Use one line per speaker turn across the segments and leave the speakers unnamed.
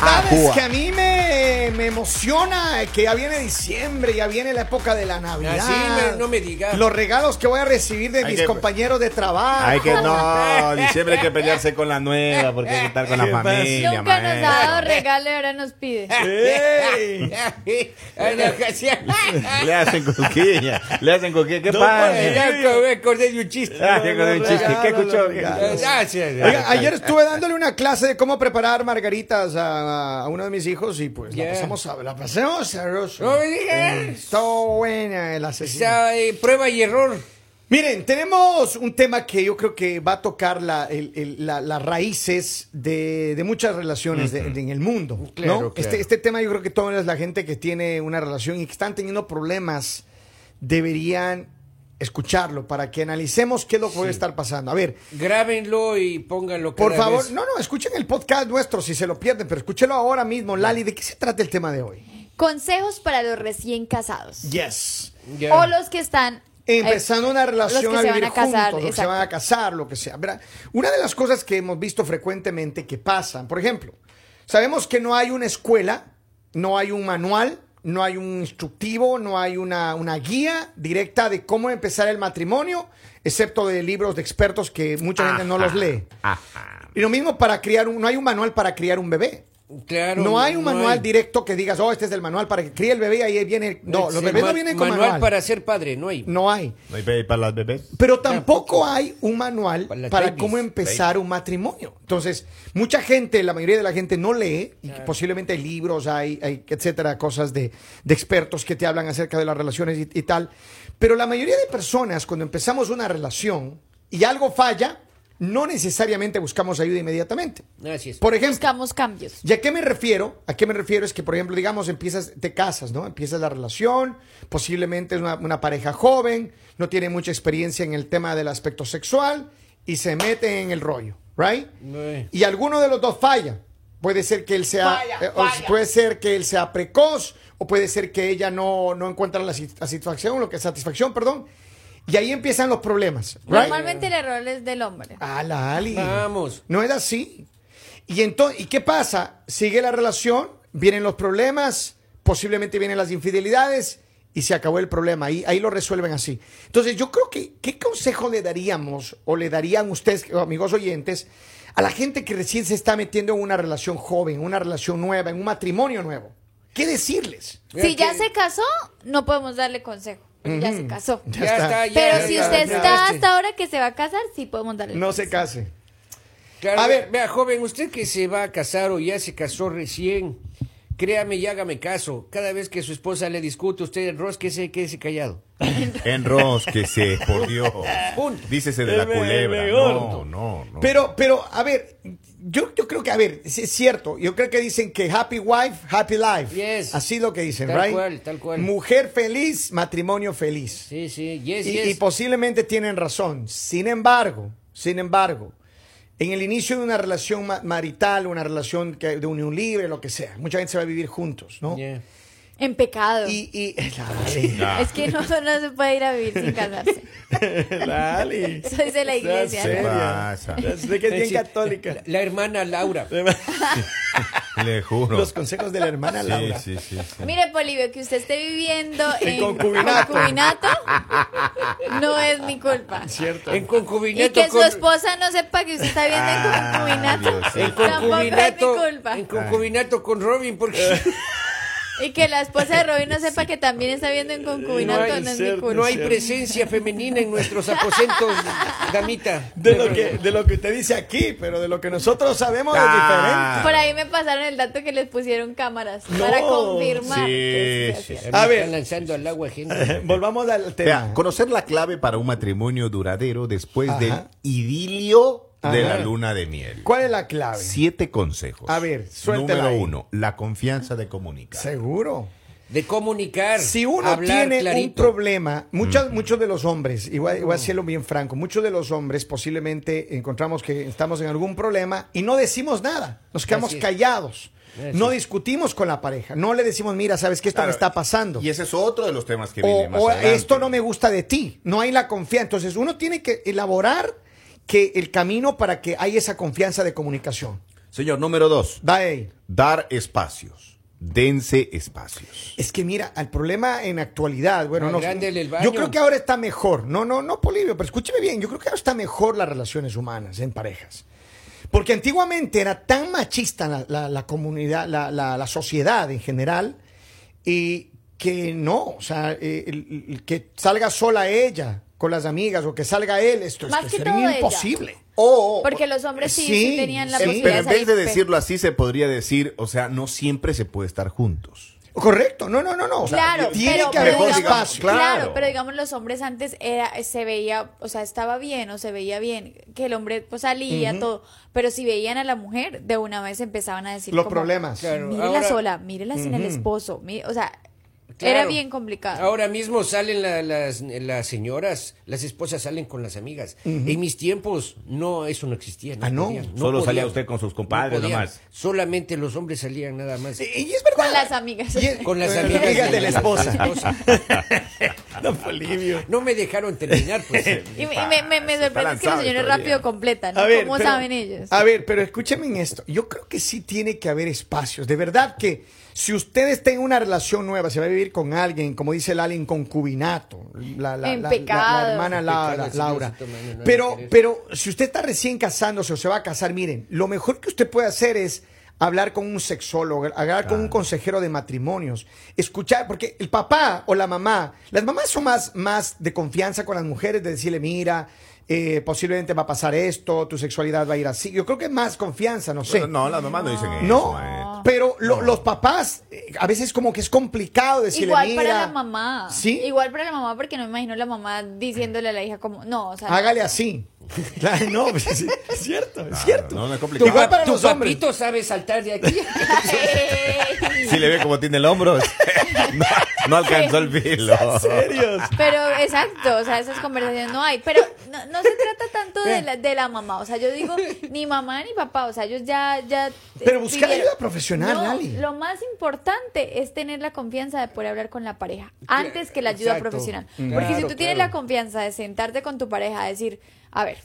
Ay,
La verdad es
Ajua.
que a mí me, me emociona que ya viene diciembre, ya viene la época de la Navidad.
Así me- no me digas.
Los regalos que voy a recibir de
Hay
mis
que-
compañeros de trabajo.
Hay que no, diciembre hay que pelearse con la nueva, porque hay que estar con la
¿Qué
familia,
Nunca nos ha dado
maestro.
regalo y ahora nos pide.
¡Ey!
Ay, no, casi-
Le hacen cosquilla, le hacen cosquilla. ¿Qué
No,
pasa?
pues,
Ya me acordé de un chiste.
Ah, con un chiste. ¿Qué escuchó?
Gracias.
Oiga, ayer estuve dándole una clase de cómo preparar margaritas a, a uno de mis hijos y pues la
Ya.
pasamos a, la pasamos sabroso.
No me digas.
Estuvo buena el asesino.
Está, eh, prueba y error.
Miren, tenemos un tema que yo creo que va a tocar la- el- el- la- las raíces de, de muchas relaciones de- de- en el mundo. ¿no?
Claro, claro.
Este, este tema yo creo que toda la gente que tiene una relación y que están teniendo problemas deberían escucharlo para que analicemos qué es lo que puede estar pasando. A ver,
Grábenlo y pónganlo
por
cada
favor,
vez.
no, no, escuchen el podcast nuestro si se lo pierden, pero escúchenlo ahora mismo. Lali, ¿de qué se trata el tema de hoy?
Consejos para los recién casados.
Yes.
O los que están eh,
empezando una relación a
se
vivir
van a casar,
juntos, los que se van a casar, lo que sea. Verá, Una de las cosas que hemos visto frecuentemente que pasan, por ejemplo, sabemos que no hay una escuela, no hay un manual, no hay un instructivo, no hay una, una guía directa de cómo empezar el matrimonio, excepto de libros de expertos que mucha gente no los lee. Y lo mismo para criar un, no hay un manual para criar un bebé.
Claro,
no hay un manual
hay.
directo que digas, oh, este es el manual para que críe el bebé y ahí viene. No, los bebés no vienen con
manual.
manual.
para ser padre, no hay.
No hay.
¿No hay para las bebés?
Pero tampoco hay un manual
Para las
para
babies.
cómo empezar un matrimonio. Entonces, mucha gente, la mayoría de la gente no lee, y posiblemente hay libros, hay, hay etcétera, cosas de, de expertos que te hablan acerca de las relaciones y, y tal. Pero la mayoría de personas, cuando empezamos una relación y algo falla, no necesariamente buscamos ayuda inmediatamente.
Así es.
Por ejemplo,
buscamos cambios.
¿Y a qué me refiero? ¿A qué me refiero? Es que, por ejemplo, digamos, empiezas, te casas, ¿no? Empiezas la relación, posiblemente es una, una pareja joven, no tiene mucha experiencia en el tema del aspecto sexual y se mete en el rollo, ¿right? Y alguno de los dos falla. Puede ser que él sea, eh, puede ser que él sea precoz, o puede ser que ella no, no encuentra la satisfacción, lo que satisfacción, perdón. Y ahí empiezan los problemas, ¿right?
Normalmente el error es del hombre.
Ah, la Ali.
Vamos.
No es así. Y entonces, ¿y qué pasa? Sigue la relación, vienen los problemas, posiblemente vienen las infidelidades y se acabó el problema. Ahí, ahí lo resuelven así. Entonces, yo creo que, ¿qué consejo le daríamos o le darían ustedes, amigos oyentes, a la gente que recién se está metiendo en una relación joven, en una relación nueva, en un matrimonio nuevo? ¿Qué decirles?
Mira
Si ya
que-
se casó, no podemos darle consejo. Ya se casó.
Ya
Ya
está.
está, ya,
Pero
ya,
si usted está
ya.
hasta ahora que se va a casar, sí podemos darle.
No se case.
Claro,
A ver.
vea, joven, usted que se va a casar o ya se casó recién, créame y hágame caso. Cada vez que su esposa le discute, usted enrosquese, quédese callado.
Enrosquese, por Dios.
Punto.
Dícese de la culebra. No, no, no.
Pero, pero, a ver, yo, yo creo que, a ver, es, cierto. Yo creo que dicen que happy wife, happy life.
Yes.
Así lo que dicen,
Tal
right?
cual, tal cual.
Mujer feliz, matrimonio feliz.
Sí, sí, yes,
y,
yes.
y posiblemente tienen razón. Sin embargo, sin embargo, en el inicio de una relación ma- marital, una relación que- de unión libre, lo que sea, mucha gente se va a vivir juntos, ¿no?
Yeah.
En pecado.
Y, y Lali.
Es que no, no se puede ir a vivir sin casarse.
Lali.
Soy de la iglesia.
¿Qué pasa?
Sé que es bien católica.
La, la hermana Laura.
Le juro.
Los consejos de la hermana
Sí,
Laura.
sí, sí, sí.
Mire, Polivio, que usted esté viviendo
En
en,
concubinato.
concubinato no es mi culpa.
Cierto.
En
Y
concubinato
que su esposa no sepa que usted está viviendo en
Ah,
concubinato.
Dios, sí.
En
Tampoco es mi
concubinato,
culpa.
en concubinato con Robin, porque
Y que la esposa de Robin no sepa que también está viviendo en concubinato
no hay,
no es mi culpa.
no hay presencia femenina en nuestros aposentos, damita.
De lo, que, de lo que usted dice aquí, pero de lo que nosotros sabemos
Ah.
es diferente.
Por ahí me pasaron el dato que les pusieron cámaras
No.
para confirmar.
Sí,
que sí se
sí,
A ver.
Están lanzando al agua gente.
Volvamos al tema.
Vea, conocer la clave para un matrimonio duradero después
Ajá.
del idilio de la luna de miel.
¿Cuál es la clave?
Siete consejos.
A ver, suéltela
Número
ahí.
uno, la confianza de comunicar.
Seguro.
De comunicar.
Si uno
hablar
tiene un
clarito.
problema, muchos, muchos de los hombres, y voy, a- voy a decirlo bien franco, muchos de los hombres posiblemente encontramos que estamos en algún problema y no decimos nada, nos quedamos
Así es.
callados,
Así
no discutimos con la pareja, no le decimos, mira, sabes que esto
Claro,
me está pasando.
Y ese es otro de los temas que
o,
viene más
o
adelante.
esto no me gusta de ti, no hay la confianza. Entonces uno tiene que elaborar que el camino para que haya esa confianza de comunicación.
Señor, número dos.
Va ahí.
Dar espacios. Dense espacios.
Es que mira, el problema en actualidad, bueno, no,
Agrándele el baño.
yo creo que ahora está mejor. No, no, no, Polivio, pero escúcheme bien, yo creo que ahora está mejor las relaciones humanas en parejas. Porque antiguamente era tan machista la, la- la comunidad, la, la- la sociedad en general, y que no, o sea, eh, el- el que salga sola ella con las amigas o que salga él, esto,
Más
esto
que
sería
todo ella.
imposible. O-
Porque los hombres sí, sí
Sí,
tenían la
sí.
Pero
posibilidad
en vez de decirlo así, se podría decir, o sea, no siempre se puede estar juntos.
Correcto, no, no, no, no. o sea,
Claro,
tiene
pero,
que haber
digamos-
espacio.
claro.
Claro.
pero digamos los hombres antes era se veía, o sea, estaba bien o se veía bien que el hombre pues salía todo, pero si veían a la mujer de una vez empezaban a decir
Los
como,
problemas.
Claro.
mírela
ahora-
sola, mírela sin el esposo, mire- o sea,
Claro.
era bien complicado.
Ahora mismo salen la- las, las señoras, las esposas salen con las amigas. En mis tiempos, no, eso no existía.
Ah, ¿no?
podían,
Solo salía usted con sus compadres
podían.
nomás.
Solamente los hombres salían nada más.
Y y es verdad.
Con las amigas.
Y es-
Con las amigas,
de la esposa.
No me dejaron terminar, pues.
Y me, me, me- me
Está
sorprende que los señores rápido completan, ¿no?
Ver,
¿Cómo
pero-
saben ellos?
A ver, pero escúcheme en esto. Yo creo que sí tiene que haber espacios. De verdad que si usted está en una relación nueva, se va a vivir con alguien, como dice Lali, en concubinato, la, la-
En
la-
pecado.
la- la hermana Laura.
pecado, no
Pero, pero si usted está recién casándose o se va a casar, miren, lo mejor que usted puede hacer es hablar con un sexólogo, hablar con un consejero de matrimonios, escuchar, porque el papá o la mamá, las mamás son más, más de confianza con las mujeres, de decirle, mira, eh, posiblemente va a pasar esto, tu sexualidad va a ir así. Yo creo que más confianza, no sé.
Bueno, no, las mamás no dicen eso.
No,
maestro.
Pero lo- los papás, eh, a veces como que es complicado decirle,
Igual
mira,
para la mamá.
Sí.
Igual para la mamá, porque no me imagino la mamá diciéndole a la hija como, no, o sea,
hágale así. Claro, no, pues, es, es cierto, es
Claro,
cierto.
no, no es complicado.
Igual para
tu
los hombres.
papito sabe saltar de aquí.
Si le ve como tiene el hombro, no, no alcanzó el filo.
Serios.
Pero exacto, o sea, esas conversaciones no hay. Pero no, no se trata tanto de la, de la mamá, o sea, yo digo ni mamá ni papá, o sea, ellos ya... ya
Pero buscar ayuda profesional,
No,
Lali.
Lo más importante es tener la confianza de poder hablar con la pareja antes que la ayuda
Exacto.
profesional. Porque si tú tienes
claro.
la confianza de sentarte con tu pareja a decir, a ver,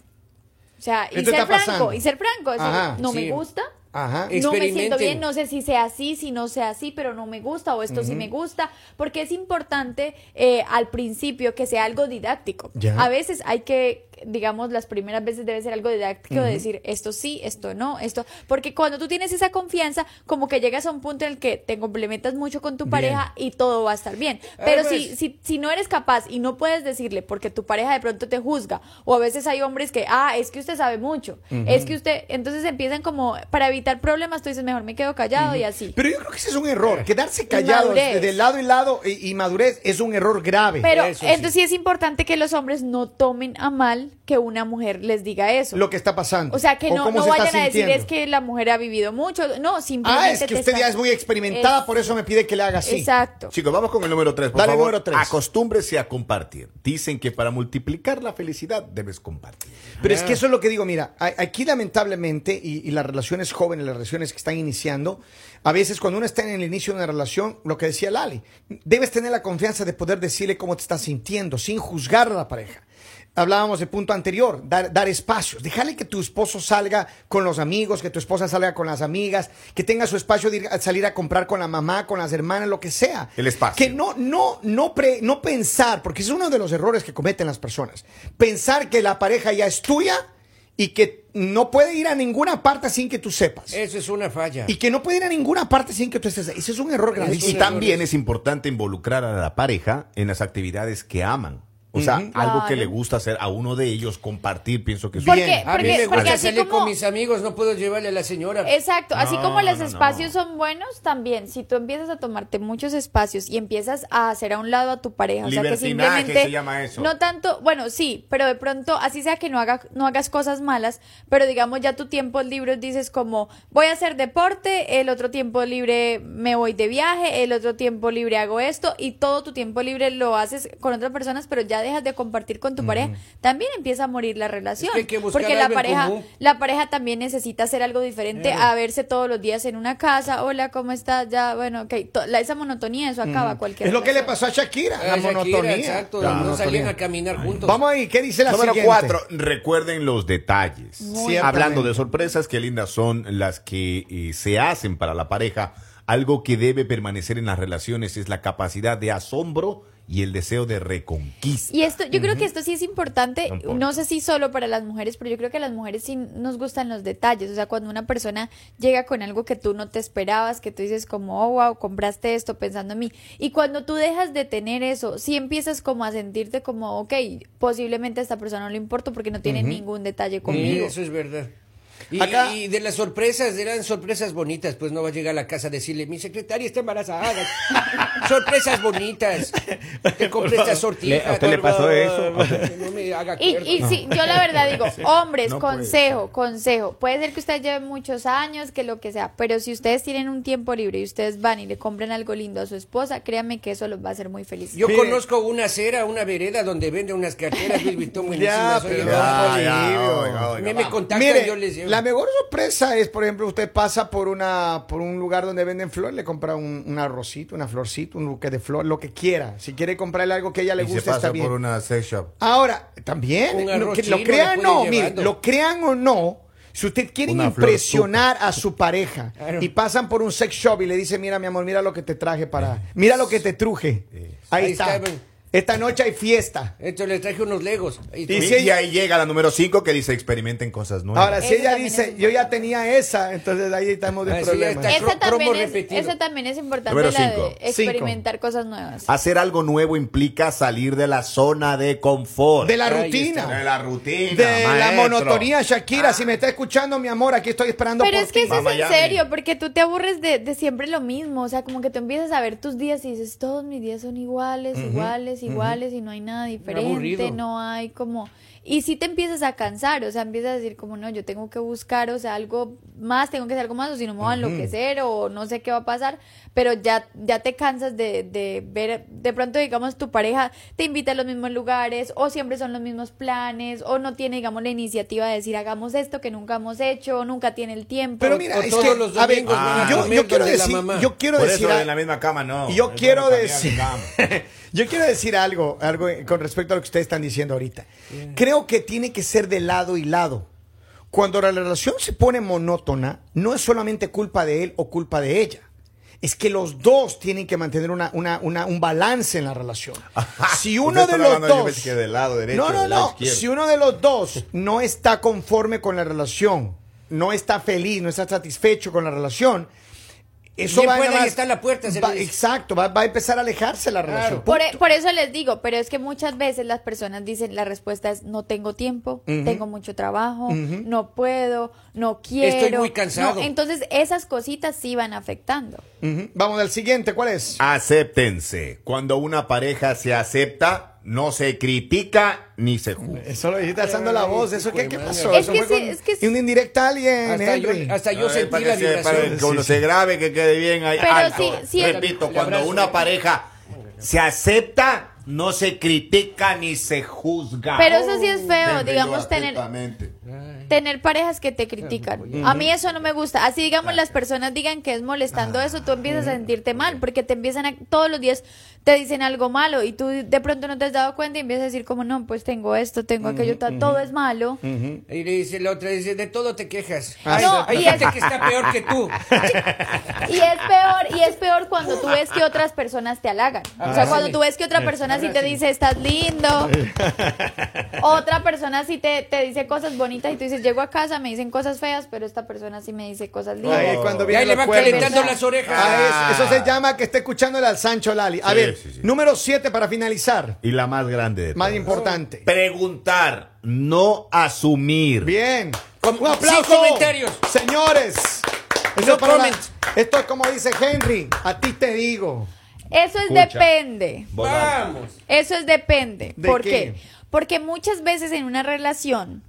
o sea, y
¿Qué te
ser franco, y ser franco,
Ajá,
no
sí.
me gusta,
Ajá.
no me siento bien, no sé si sea así, si no sea así, pero no me gusta o esto sí me gusta, porque es importante eh, al principio que sea algo didáctico.
Ya.
A veces hay que, digamos, las primeras veces debe ser algo didáctico de decir esto sí, esto no, esto, porque cuando tú tienes esa confianza, como que llegas a un punto en el que te complementas mucho con tu pareja y todo va a estar bien. Pero
Además-
si, si, si no eres capaz y no puedes decirle porque tu pareja de pronto te juzga, o a veces hay hombres que, ah, es que usted sabe mucho, es que usted, entonces empiezan como, para evitar problemas, tú dices, mejor me quedo callado y así.
Pero yo creo que ese es un error. Quedarse callado de lado y lado y, y madurez es un error grave.
Pero
Eso sí.
entonces sí es importante que los hombres no tomen a mal que una mujer les diga eso.
lo que está pasando.
o sea, que no, no
se
vayan a decir
sintiendo.
es que la mujer ha vivido mucho. No, simplemente
Ah, es que
te
usted ya es muy experimentada,
Es-
por eso me pide que le haga así.
Exacto.
Chicos, vamos con el número 3, por
Dale,
favor.
número tres.
Acostúmbrese a compartir. Dicen que para multiplicar la felicidad debes compartir.
Pero es que eso es lo que digo, mira, aquí lamentablemente, y, y las relaciones jóvenes, las relaciones que están iniciando, a veces cuando uno está en el inicio de una relación, lo que decía Lali, debes tener la confianza de poder decirle cómo te estás sintiendo, sin juzgar a la pareja. Hablábamos del punto anterior, dar, dar espacios, dejarle que tu esposo salga con los amigos, que tu esposa salga con las amigas, que tenga su espacio de ir a salir a comprar con la mamá, con las hermanas, lo que sea.
El espacio.
Que no, no, no, pre- no pensar, porque ese es uno de los errores que cometen las personas. Pensar que la pareja ya es tuya y que no puede ir a ninguna parte sin que tú sepas.
Eso es una falla.
Y que no puede ir a ninguna parte sin que tú estés. Ese es un error
Y
gravísimo.
Sí,
también
errores.
es importante involucrar a la pareja en las actividades que aman. O sea, algo que le gusta hacer a uno de ellos, compartir, pienso que es
Porque-
Bien.
a mí
porque-
me
porque
gusta
así
salir
como-
con mis amigos, no puedo llevarle a la señora.
Exacto, así
No,
como los
no, no.
espacios son buenos, también si tú empiezas a tomarte muchos espacios y empiezas a hacer a un lado a tu pareja, o sea que simplemente
se llama eso.
no tanto, bueno, sí, pero de pronto así sea que no haga no hagas cosas malas, pero digamos ya tu tiempo libre dices como voy a hacer deporte, el otro tiempo libre me voy de viaje, el otro tiempo libre hago esto y todo tu tiempo libre lo haces con otras personas, pero ya ya dejas de compartir con tu pareja, también empieza a morir la relación.
Es que hay que buscar
porque la pareja,
común.
la pareja también necesita hacer algo diferente a verse todos los días en una casa. Hola, ¿cómo estás? Ya, bueno, ok. To- la- esa monotonía, eso acaba cualquier
Es lo que le pasó a Shakira, la
Shakira,
monotonía.
Exacto,
La
no
monotonía.
salían a caminar juntos.
Vamos ahí, ¿qué dice la
Número
siguiente?
cuatro, recuerden los detalles.
Muy
Hablando de sorpresas, qué lindas son las que eh, se hacen para la pareja. Algo que debe permanecer en las relaciones es la capacidad de asombro y el deseo de reconquista.
Y esto, yo creo que esto sí es importante,
No
sé si solo para las mujeres, pero yo creo que a las mujeres sí nos gustan los detalles. O sea, cuando una persona llega con algo que tú no te esperabas, que tú dices como, oh, wow, compraste esto pensando en mí. Y cuando tú dejas de tener eso, sí empiezas como a sentirte como, ok, posiblemente a esta persona no le importo porque no tiene ningún detalle
Sí,
conmigo.
eso es verdad. Y,
Acá-
y de las sorpresas, eran sorpresas bonitas, pues no va a llegar a la casa a decirle, mi secretaria está embarazada. sorpresas bonitas. Te compré esta sortija.
¿Le- a usted le pasó eso?
No me haga
Y, y sí, yo la verdad digo, hombres,
No puede
consejo, consejo. Puede ser que ustedes lleven muchos años, que lo que sea, pero si ustedes tienen un tiempo libre y ustedes van y le compran algo lindo a su esposa, créanme que eso los va a hacer muy felices.
Yo
Mire.
conozco una acera, una vereda donde venden unas carteras Louis Vuitton
Ya,
buenísimas. Oye,
pero- Ya, ya,
oiga, oiga,
me, me contactan,
Mire,
yo les llevo.
La mejor sorpresa es, por ejemplo, usted pasa por una por un lugar donde venden flores, le compra un, un arrocito, una florcita, un buque de flor, lo que quiera. Si quiere comprarle algo que a ella le
Y se
guste, está
pasa
bien.
por una sex shop.
Ahora, también, lo, que- crean o no, mire, lo crean o no, si usted quiere
Una flor
impresionar a su pareja
Claro.
y pasan por un sex shop y le dice, mira mi amor, mira lo que te traje para, mira lo que te truje. Ahí,
Ahí
está.
está.
Esta noche hay fiesta.
Entonces les traje unos legos.
Y
Y,
si ella-
y ahí llega la número 5 que dice experimenten cosas nuevas.
Ahora, si
Eso
ella dice, yo ya tenía esa, entonces ahí estamos de
Ah, sí, ya
problemas.
está.
Esa también, es, esa también es importante,
Número
la
cinco.
de experimentar cosas nuevas.
Hacer algo nuevo implica salir de la zona de confort.
De la
Ahí
rutina.
está.
De la rutina.
De la monotonía, Shakira. Si me está escuchando, mi amor, aquí estoy esperando
Pero
por
es que eso es en serio, porque tú te aburres de, de siempre lo mismo. O sea, como que tú empiezas a ver tus días y dices, todos mis días son iguales, iguales, iguales, y no hay nada diferente, no hay como... Y si te empiezas a cansar, o sea, empiezas a decir como, no, yo tengo que buscar, o sea, algo más, tengo que hacer algo más, o si no me voy a enloquecer, o no sé qué va a pasar, pero ya, ya te cansas de, de ver, de pronto, digamos, tu pareja te invita a los mismos lugares, o siempre son los mismos planes, o no tiene, digamos, la iniciativa de decir, hagamos esto que nunca hemos hecho, o nunca tiene el tiempo.
Pero mira,
O
es
todos
que,
los
a ver,
domingos
van a
yo, quiero decir,
mamá.
yo quiero
Por
decir,
eso
a-
en la misma cama no.
yo quiero decir, yo quiero decir algo, algo con respecto a lo que ustedes están diciendo ahorita. Creo que tiene que ser de lado y lado. Cuando la relación se pone monótona, no es solamente culpa de él o culpa de ella. Es que los dos tienen que mantener una, una- una- un balance en la relación. Si uno de los dos.
pensé que del lado derecho,
no, no,
del lado
no.
izquierdo.
Si uno de los dos no está conforme con la relación, no está feliz, no está satisfecho con la relación, eso va
puede,
más-
está la puerta,
va- exacto, va, va a empezar a alejarse la relación.
Por, eso les digo, pero es que muchas veces las personas dicen, la respuesta es no tengo tiempo, tengo mucho trabajo, no puedo, no quiero.
muy cansado.
No, entonces esas cositas sí van afectando.
Vamos al siguiente, ¿cuál es?
Acéptense. Cuando una pareja se acepta, no se critica ni se juzga.
Eso lo dijiste alzando la voz, ¿eso qué, qué pasó?
Es
Eso
que
fue
sí,
con-
es que sí.
y un indirecta a alguien,
Hasta yo,
Henry.
hasta yo
ver,
sentí
para
la
que se- para
vibración.
que cuando se grabe, que quede bien ahí.
Pero
alto.
sí, sí,
Repito, cuando una pareja se acepta, no se critica ni se juzga.
Pero eso sí es feo,
Venga,
digamos,
yo
tener. Tener parejas que te critican. A mí eso no me gusta. Así, digamos, las personas digan que es molestando eso, tú empiezas a sentirte mal, porque te empiezan a, todos los días te dicen algo malo y tú de pronto no te has dado cuenta y empiezas a decir como, no, pues tengo esto, tengo aquello, todo es malo.
Y le dice la otra, dice, de todo te quejas.
Ah,
Hay,
no, y es-
que está peor que tú.
Y es peor, y es peor cuando tú ves que otras personas te halagan. O sea,
Abrázame.
cuando tú ves que otra persona sí te dice, estás lindo. Otra persona sí te, te dice cosas bonitas y tú dices, llego a casa, me dicen cosas feas, pero esta persona sí me dice cosas lindas.
Cuando
Y
vienen
ahí le va calentando las orejas.
Ah, es- eso se llama que esté escuchándole al Sancho Lali. A
Sí,
ver,
sí, sí.
número 7 para finalizar.
Y la más grande de
Más
todas.
importante.
Preguntar, no asumir.
Bien. Un aplauso.
sin comentarios.
Señores. Eso
No
es para la- esto es como dice Henry. A ti te digo.
Eso es
Escucha.
depende.
Vamos.
Eso es depende.
¿De
¿Por
qué?
qué? Porque muchas veces en una relación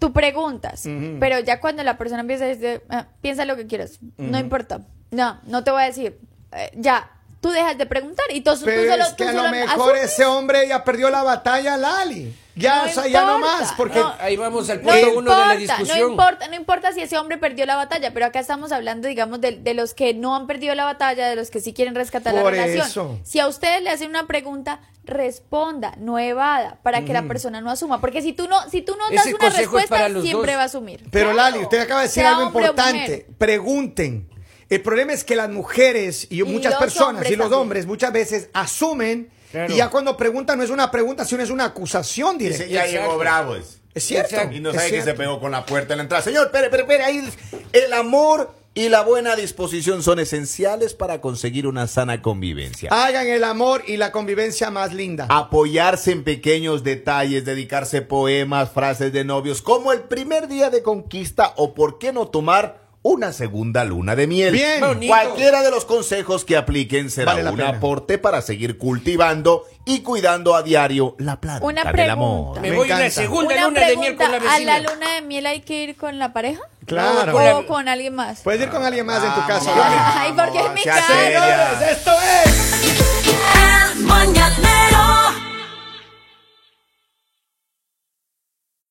tú preguntas, pero ya cuando la persona empieza a decir, "Ah, piensa lo que quieras, no importa, no, no te voy a decir, eh, ya, tú dejas de preguntar y tú, tú
Pero
solo,
es
tú
que a
solo
lo mejor
asumes.
ese hombre ya perdió la batalla, Lali. Ya,
No
o sea, ya no más, porque
no.
Ahí vamos al
No
punto
importa,
uno de la
no
discusión.
importa, no importa si ese hombre perdió la batalla, pero acá estamos hablando, digamos, de, de los que no han perdido la batalla, de los que sí quieren rescatar
Por
la relación.
eso.
Si a ustedes le hacen una pregunta, responda, no evada, para que la persona no asuma, porque si tú no, si tú no
Ese
das una respuesta, siempre
dos.
va a asumir.
Pero
Claro.
Lali, usted acaba de decir algo importante. Pregunten. El problema es que las mujeres y,
Y
muchas personas y los
también.
hombres muchas veces asumen
Claro.
y ya cuando preguntan no es una pregunta, sino es una acusación directa.
Dice, ya
Exacto.
llegó bravo. Es.
Cierto.
Exacto.
Y no sabe que se pegó con la puerta en la entrada. Señor, espere, espere, espere. Ahí el amor y la buena disposición son esenciales para conseguir una sana convivencia.
Hagan el amor y la convivencia más linda.
Apoyarse en pequeños detalles, dedicarse poemas, frases de novios, como el primer día de conquista o por qué no tomar una segunda luna de miel.
Bien,
cualquiera de los consejos que apliquen será un aporte para seguir cultivando y cuidando a diario la planta
una pregunta.
del amor.
Me,
una
segunda luna de miel con la
vecina. ¿A la luna de miel hay que ir con la pareja?
Claro.
¿O con, alguien más?
Puedes ir con alguien más en tu casa.
Ay, porque es mi
casa.
Esto
es
El Mañanero.